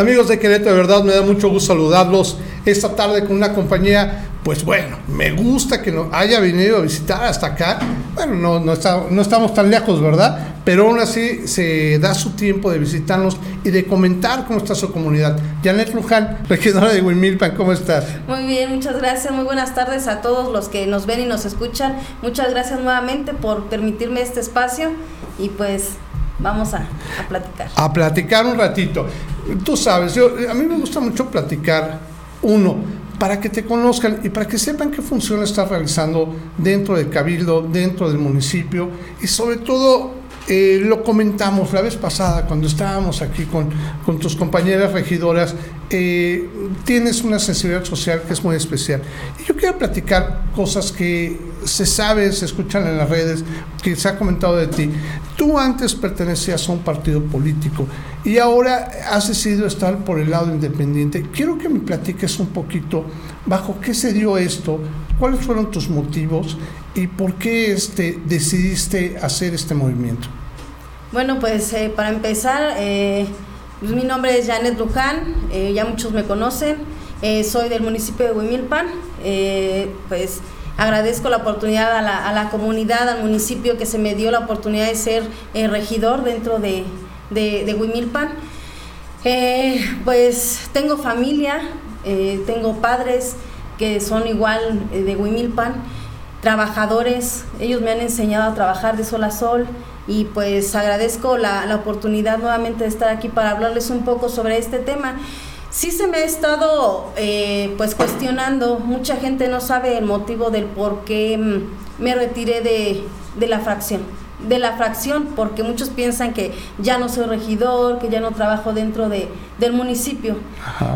Amigos de Querétaro, de verdad me da mucho gusto saludarlos esta tarde con una compañía, pues bueno, me gusta que nos haya venido a visitar hasta acá. Bueno, no, no, no estamos tan lejos, ¿verdad? Pero aún así se da su tiempo de visitarnos y de comentar cómo está su comunidad. Janet Luján, regidora de Huimilpan, ¿cómo estás? Muy bien, muchas gracias. Muy buenas tardes a todos los que nos ven y nos escuchan. Muchas gracias nuevamente por permitirme este espacio y pues vamos a, platicar. A platicar un ratito. Tú sabes, yo, a mí me gusta mucho platicar, uno, para que te conozcan y para que sepan qué función estás realizando dentro del cabildo, dentro del municipio y sobre todo eh, lo comentamos la vez pasada cuando estábamos aquí con, con tus compañeras regidoras, eh, tienes una sensibilidad social que es muy especial. Y yo quiero platicar cosas que se sabe, se escuchan en las redes, que se ha comentado de ti. Tú antes pertenecías a un partido político y ahora has decidido estar por el lado independiente. Quiero que me platiques un poquito bajo qué se dio esto, cuáles fueron tus motivos y por qué este, decidiste hacer este movimiento. Bueno, pues eh, para empezar, eh, pues, mi nombre es Janet Luján, eh, ya muchos me conocen, soy del municipio de Huimilpan, pues agradezco la oportunidad a la, comunidad, al municipio que se me dio la oportunidad de ser regidor dentro de, de, de Huimilpan. pues tengo familia, tengo padres que son igual de Huimilpan, trabajadores, ellos me han enseñado a trabajar de sol a sol y pues agradezco la, oportunidad nuevamente de estar aquí para hablarles un poco sobre este tema. Sí se me ha estado eh, pues cuestionando, mucha gente no sabe el motivo del por qué mm, me retiré de, de la fracción de la fracción, porque muchos piensan que ya no soy regidor, que ya no trabajo dentro de, del municipio.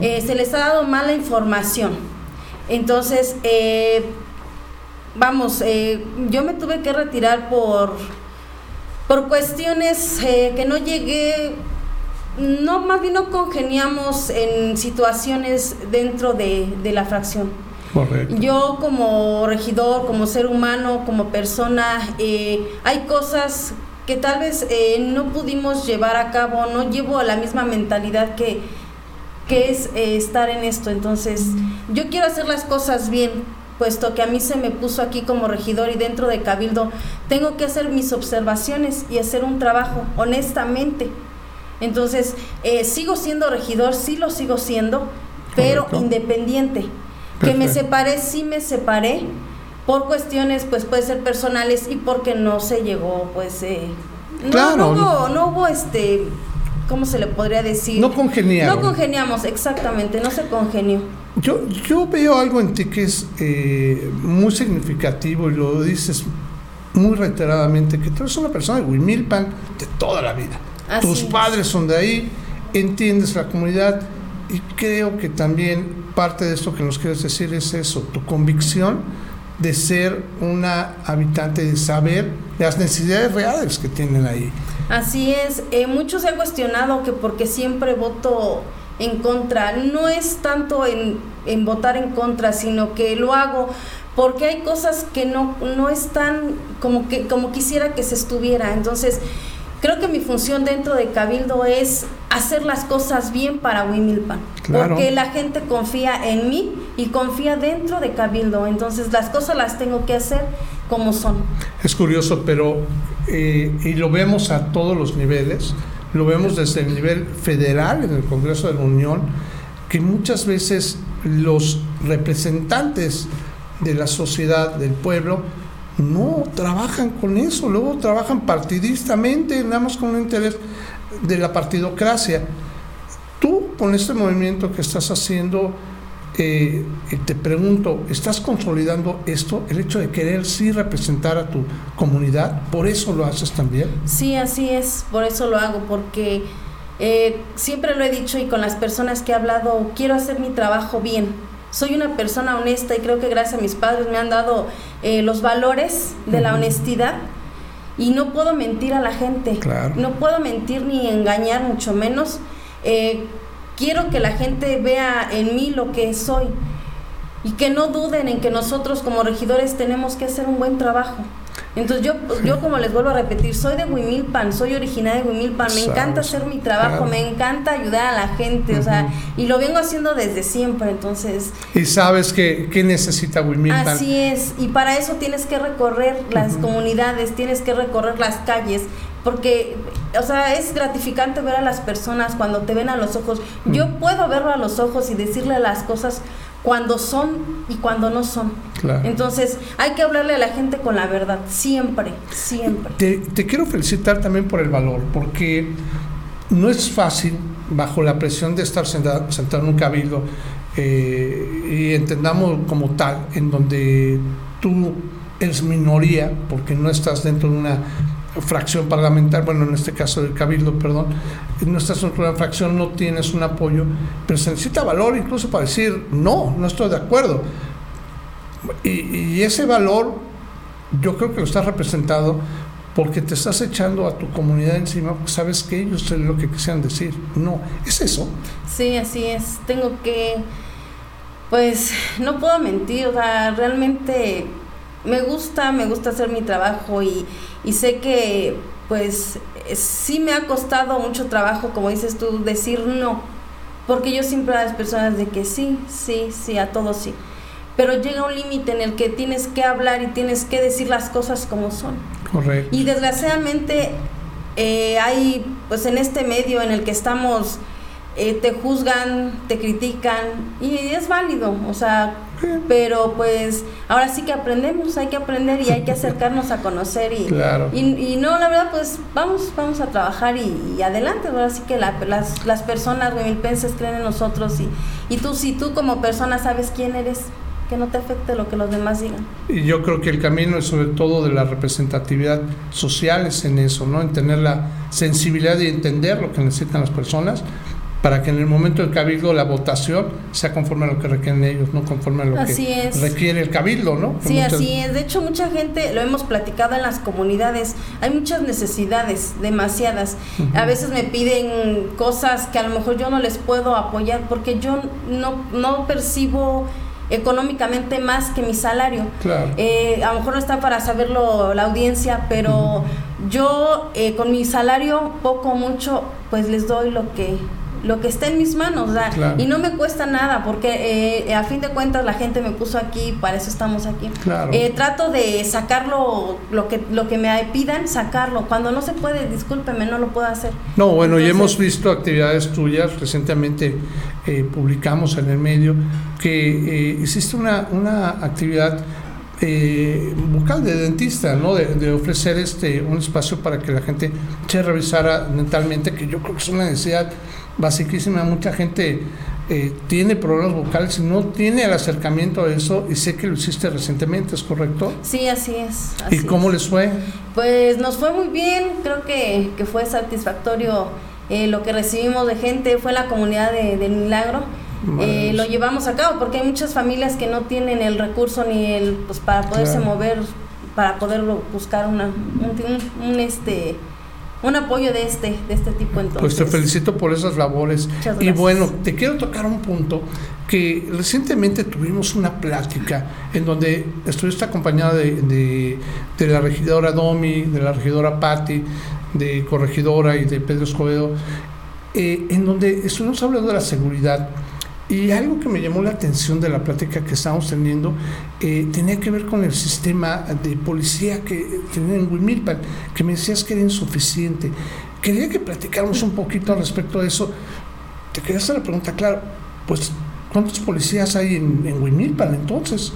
Eh, se les ha dado mala información. Entonces, eh, vamos, yo me tuve que retirar por por cuestiones eh, que no llegué, no, más bien no congeniamos en situaciones dentro de, la fracción. Correcto. Yo como regidor, como ser humano, como persona, eh, hay cosas que tal vez eh, no pudimos llevar a cabo, no llevo la misma mentalidad que, que es estar en esto. Entonces, yo quiero hacer las cosas bien, puesto que a mí se me puso aquí como regidor y dentro de Cabildo, tengo que hacer mis observaciones y hacer un trabajo honestamente. Entonces, eh, sigo siendo regidor, sí lo sigo siendo, pero independiente. Que me separé, sí me separé, por cuestiones, pues puede ser personales y porque no se llegó, pues, eh, no, no, hubo, no hubo este, ¿cómo se le podría decir? No congeniamos. No congeniamos, exactamente, no se congenió. Yo, yo veo algo en ti que es eh, muy significativo y lo dices muy reiteradamente, que tú eres una persona de Huimilpan de toda la vida. Tus padres son de ahí, entiendes la comunidad y creo que también parte de esto que nos quieres decir es eso, tu convicción de ser una habitante, de saber las necesidades reales que tienen ahí. Así es, eh, muchos se han cuestionado que porque siempre voto en contra. No es tanto en, en, votar en contra, sino que lo hago porque hay cosas que no, no están como, que, como quisiera que se estuviera. Entonces, creo que mi función dentro de Cabildo es hacer las cosas bien para Wimilpan. Porque la gente confía en mí y confía dentro de Cabildo. Entonces, las cosas las tengo que hacer como son. Es curioso, pero, eh, y lo vemos a todos los niveles lo vemos desde el nivel federal, en el Congreso de la Unión, que muchas veces los representantes de la sociedad, del pueblo, no trabajan con eso, luego trabajan partidistamente, nada más con un interés de la partidocracia. Tú, con este movimiento que estás haciendo, eh, te pregunto, ¿estás consolidando esto, el hecho de querer sí representar a tu comunidad? ¿Por eso lo haces también? Sí, así es, por eso lo hago, porque eh, siempre lo he dicho y con las personas que he hablado, quiero hacer mi trabajo bien. Soy una persona honesta y creo que gracias a mis padres me han dado eh, los valores de la honestidad y no puedo mentir a la gente. No puedo mentir ni engañar, mucho menos. Eh, Quiero que la gente vea en mí lo que soy y que no duden en que nosotros como regidores tenemos que hacer un buen trabajo. Entonces yo, yo como les vuelvo a repetir, soy de Huimilpan, soy originaria de Huimilpan, me encanta hacer mi trabajo, me encanta ayudar a la gente, o sea, y lo vengo haciendo desde siempre, entonces... Y sabes que, que necesita Huimilpan. Así es, y para eso tienes que recorrer las comunidades, tienes que recorrer las calles, porque, o sea, es gratificante ver a las personas cuando te ven a los ojos. Yo puedo verlo a los ojos y decirle las cosas cuando son y cuando no son. Entonces, hay que hablarle a la gente con la verdad, siempre, siempre. Te, quiero felicitar también por el valor, porque no es fácil, bajo la presión de estar sentado, en un cabildo, eh, y entendamos como tal, en donde tú eres minoría, porque no estás dentro de una fracción parlamentaria, bueno, en este caso del Cabildo, perdón, no estás en una fracción, no tienes un apoyo, pero se necesita valor incluso para decir, no, no estoy de acuerdo. Y, ese valor yo creo que lo estás representado porque te estás echando a tu comunidad encima porque sabes que ellos es lo que quisieran decir. No, es eso. Sí, así es. Tengo que, pues, no puedo mentir, o sea, realmente me gusta, me gusta hacer mi trabajo y, y sé que pues sí me ha costado mucho trabajo, como dices tú, decir no, porque yo siempre a las personas de que sí, sí, sí, a todos sí. Pero llega un límite en el que tienes que hablar y tienes que decir las cosas como son. Correcto. Y desgraciadamente eh, hay, pues en este medio en el que estamos, eh, te juzgan, te critican y es válido, o sea, pero pues ahora sí que aprendemos, hay que aprender y hay que acercarnos a conocer y, y, no, la verdad pues vamos, vamos a trabajar y, adelante, ahora sí que las, las personas huimilpenses creen en nosotros y, y tú si tú como persona sabes quién eres, que no te afecte lo que los demás digan. Y yo creo que el camino es sobre todo de la representatividad social es en eso, ¿no? En tener la sensibilidad de entender lo que necesitan las personas para que en el momento del cabildo la votación sea conforme a lo que requieren ellos, no conforme a lo que requiere el cabildo, ¿no? Sí, así es. De hecho, mucha gente, lo hemos platicado en las comunidades, hay muchas necesidades, demasiadas. A veces me piden cosas que a lo mejor yo no les puedo apoyar porque yo no, no percibo económicamente más que mi salario. Claro. Eh, a lo mejor no está para saberlo la audiencia, pero yo eh, con mi salario, poco o mucho, pues les doy lo que lo que está en mis manos, y no me cuesta nada, porque eh, a fin de cuentas la gente me puso aquí, para eso estamos aquí. Eh, trato de sacarlo, lo que, lo que me pidan, sacarlo. Cuando no se puede, discúlpeme, no lo puedo hacer. No, bueno, y hemos visto actividades tuyas, recientemente eh, publicamos en el medio que hiciste una, una actividad eh, vocal de dentista, ¿no? De, ofrecer este un espacio para que la gente se revisara mentalmente, que yo creo que es una necesidad basiquísima. Mucha gente eh, tiene problemas vocales y no tiene el acercamiento a eso, y sé que lo hiciste recientemente, ¿es correcto? Sí, así es. ¿Y cómo les fue? Pues nos fue muy bien, creo que, que fue satisfactorio eh, lo que recibimos de gente, fue la comunidad de, del Milagro eh, lo llevamos a cabo porque hay muchas familias que no tienen el recurso ni el pues para poderse mover para poder buscar una, un, este un apoyo de este de este tipo entonces. Pues te felicito por esas labores. Y bueno te quiero tocar un punto que recientemente tuvimos una plática en donde estuviste acompañada de, de, la regidora Domi de la regidora Patti de corregidora y de Pedro Escobedo eh, en donde estuvimos hablando de la seguridad y algo que me llamó la atención de la plática que estábamos teniendo eh, tenía que ver con el sistema de policía que tenía en Wimilpan, que me decías que era insuficiente. Quería que platicáramos un poquito al respecto de eso. Te quería hacer la pregunta, claro, pues, ¿cuántos policías hay en, en Wimilpan entonces?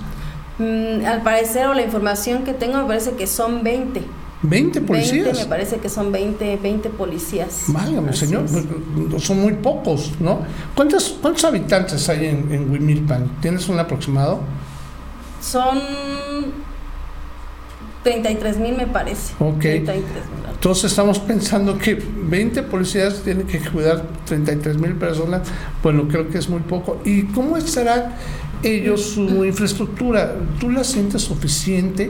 Mm, al parecer, o la información que tengo, me parece que son 20. 20 policías. 20, me parece que son 20, 20 policías. Válgame, señor, pues, son muy pocos, ¿no? ¿Cuántos, cuántos habitantes hay en, en Wimilpan? ¿Tienes un aproximado? Son 33 mil, me parece. Ok. Entonces estamos pensando que 20 policías tienen que cuidar 33 mil personas. Bueno, creo que es muy poco. ¿Y cómo estará ellos su infraestructura? ¿Tú la sientes suficiente?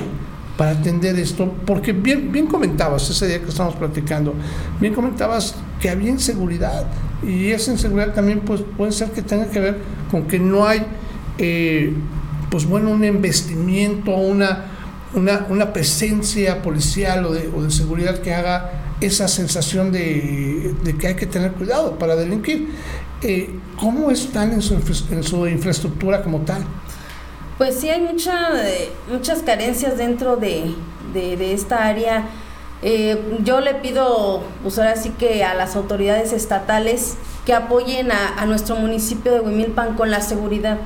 Para atender esto, porque bien, bien comentabas ese día que estábamos platicando, bien comentabas que había inseguridad y esa inseguridad también pues, puede ser que tenga que ver con que no hay, eh, pues bueno, un investimiento, una, una, presencia policial o de, seguridad que haga esa sensación de, de, que hay que tener cuidado para delinquir. Eh, ¿Cómo están en su, en su infraestructura como tal? Pues sí, hay mucha, muchas carencias dentro de, de esta área. Eh, yo le pido, pues ahora sí que a las autoridades estatales que apoyen a, a nuestro municipio de Huimilpan con la seguridad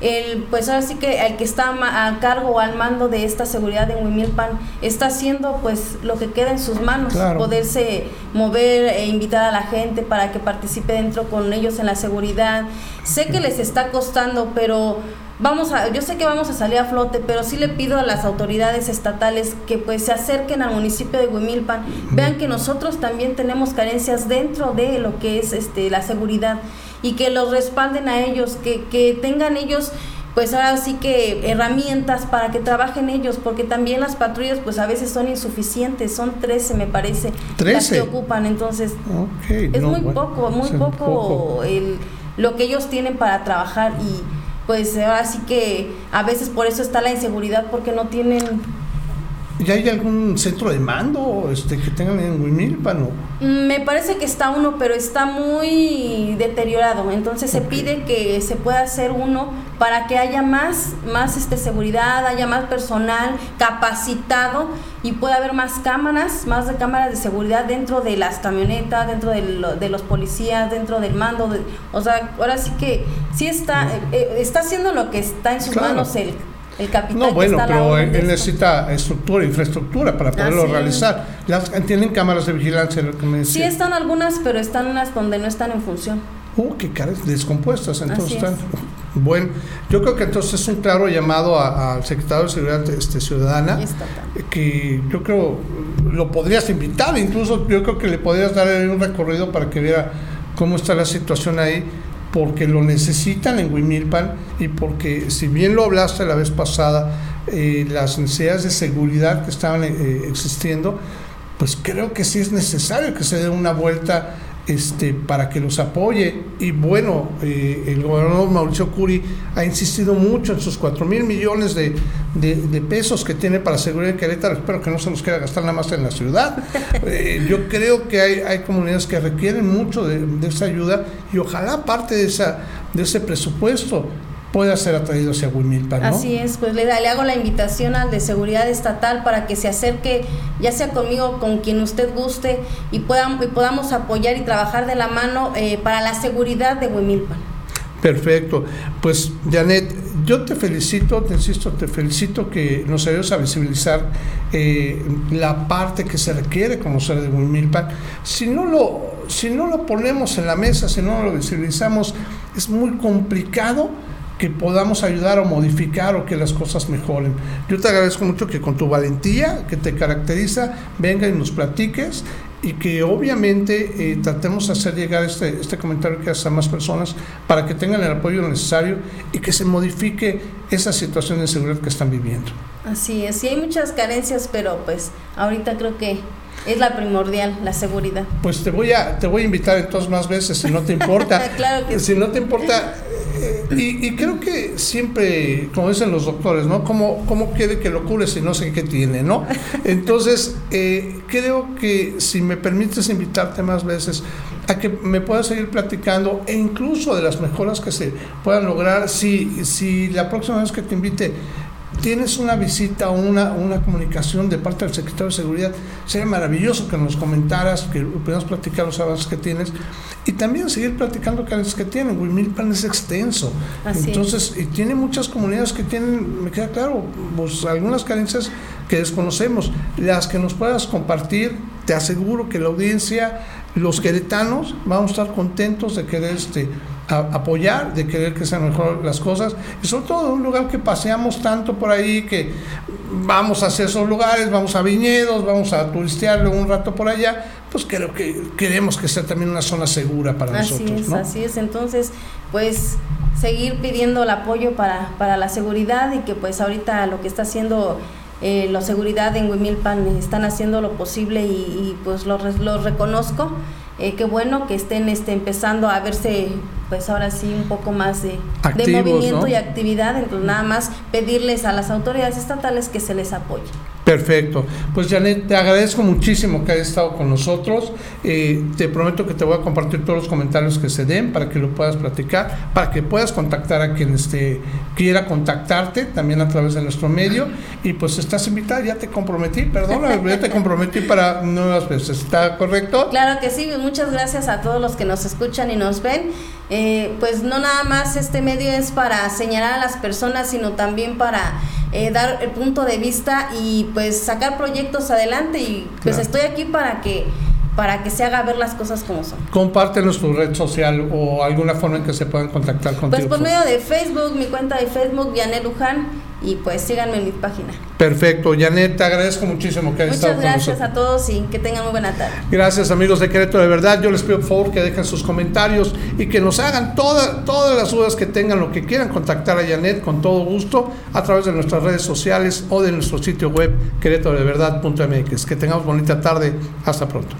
el, pues ahora sí que el que está a cargo o al mando de esta seguridad en Huimilpan está haciendo pues lo que queda en sus manos, poderse mover e invitar a la gente para que participe dentro con ellos en la seguridad. Sé que les está costando, pero vamos a, yo sé que vamos a salir a flote, pero sí le pido a las autoridades estatales que pues se acerquen al municipio de Huimilpan, vean que nosotros también tenemos carencias dentro de lo que es este la seguridad y que los respalden a ellos, que, que tengan ellos pues ahora sí que herramientas para que trabajen ellos, porque también las patrullas pues a veces son insuficientes, son 13 me parece 13. las que ocupan, entonces es muy poco, muy poco, El, lo que ellos tienen para trabajar y pues ahora sí que a veces por eso está la inseguridad, porque no tienen ¿Ya hay algún centro de mando este, que tengan en Huimilpan? Mm, me parece que está uno, pero está muy deteriorado. Entonces se pide que se pueda hacer uno para que haya más, más este, seguridad, haya más personal capacitado y pueda haber más cámaras, más de cámaras de seguridad dentro de las camionetas, dentro de, de los policías, dentro del mando. o sea, ahora sí que sí está, eh, eh, está haciendo lo que está en sus manos el no, bueno, pero él, necesita estructura, infraestructura para poderlo realizar. Las, tienen cámaras de vigilancia, lo que me decía. Sí, están algunas, pero están unas donde no están en función. Uh, qué caras descompuestas, entonces están. Bueno, yo creo que entonces es un claro llamado al secretario de Seguridad este, Ciudadana, que yo creo lo podrías invitar, incluso yo creo que le podrías dar un recorrido para que viera cómo está la situación ahí porque lo necesitan en Huimilpan y porque, si bien lo hablaste la vez pasada, eh, las necesidades de seguridad que estaban eh, existiendo, pues creo que sí es necesario que se dé una vuelta este, para que los apoye. Y bueno, eh, el gobernador Mauricio Curi ha insistido mucho en sus 4 mil millones de, pesos que tiene para seguridad en Querétaro. Espero que no se nos quiera gastar nada más en la ciudad. Eh, yo creo que hay, hay, comunidades que requieren mucho de, esa ayuda y ojalá parte de, esa, de ese presupuesto pueda ser atraído hacia Huimilpan, ¿no? Así es, pues le, le, hago la invitación al de seguridad estatal para que se acerque, ya sea conmigo, con quien usted guste, y, podamos, y podamos apoyar y trabajar de la mano eh, para la seguridad de Huimilpan. Perfecto. Pues, Janet, yo te felicito, te insisto, te felicito que nos ayudes a visibilizar eh, la parte que se requiere conocer de Huimilpan. Si no, lo, si no lo ponemos en la mesa, si no lo visibilizamos, es muy complicado que podamos ayudar o modificar o que las cosas mejoren. Yo te agradezco mucho que con tu valentía que te caracteriza, venga y nos platiques y que obviamente eh, tratemos de hacer llegar este, este comentario que hace a más personas para que tengan el apoyo necesario y que se modifique esa situación de seguridad que están viviendo. Así es, sí hay muchas carencias, pero pues ahorita creo que es la primordial, la seguridad. Pues te voy a te voy a invitar entonces más veces si no te importa. claro que si no te importa y, creo que siempre, como dicen los doctores, ¿no? ¿Cómo, cómo quiere que lo cure si no sé qué tiene, ¿no? Entonces, eh, creo que si me permites invitarte más veces a que me puedas seguir platicando e incluso de las mejoras que se puedan lograr, si, si la próxima vez que te invite tienes una visita o una, una comunicación de parte del secretario de Seguridad, sería maravilloso que nos comentaras, que puedas platicar los avances que tienes y también seguir platicando carencias que tienen. Huimilpan es extenso, entonces, y tiene muchas comunidades que tienen, me queda claro, pues algunas carencias que desconocemos, las que nos puedas compartir, te aseguro que la audiencia, los queretanos, vamos a estar contentos de querer este apoyar, de querer que sean mejor las cosas, y sobre todo un lugar que paseamos tanto por ahí, que vamos a hacer esos lugares, vamos a viñedos, vamos a turistearlo un rato por allá, pues creo que queremos que sea también una zona segura para nosotros. Así es, así es, entonces, pues seguir pidiendo el apoyo para, para la seguridad y que pues ahorita lo que está haciendo eh, la seguridad en Huimilpan están haciendo lo posible y, y pues lo, lo reconozco eh, qué bueno que estén este, empezando a verse pues ahora sí un poco más de, movimiento y actividad, entonces nada más pedirles a las autoridades estatales que se les apoye. Perfecto. Pues Janet, te agradezco muchísimo que hayas estado con nosotros. Eh, te prometo que te voy a compartir todos los comentarios que se den para que lo puedas platicar, para que puedas contactar a quien este, quiera contactarte también a través de nuestro medio. Y pues estás invitada, ya te comprometí, perdón, ya te comprometí para nuevas veces. ¿Está correcto? Claro que sí. Muchas gracias a todos los que nos escuchan y nos ven. Eh, pues no nada más este medio es para señalar a las personas, sino también para eh, dar el punto de vista y pues sacar proyectos adelante y pues estoy aquí para que para que se haga ver las cosas como son. Compártenos tu red social o alguna forma en que se puedan contactar contigo. Pues por medio de Facebook, mi cuenta de Facebook, Janet Luján, y pues síganme en mi página. Perfecto, Janet, te agradezco muchísimo que hayas estado con nosotros. Muchas gracias a todos y que tengan muy buena tarde. Gracias amigos de Querétaro, de verdad, yo les pido por favor que dejen sus comentarios y que nos hagan todas todas las dudas que tengan, lo que quieran contactar a Janet con todo gusto a través de nuestras redes sociales o de nuestro sitio web querétarodeverdad.mx. Que tengamos bonita tarde, hasta pronto.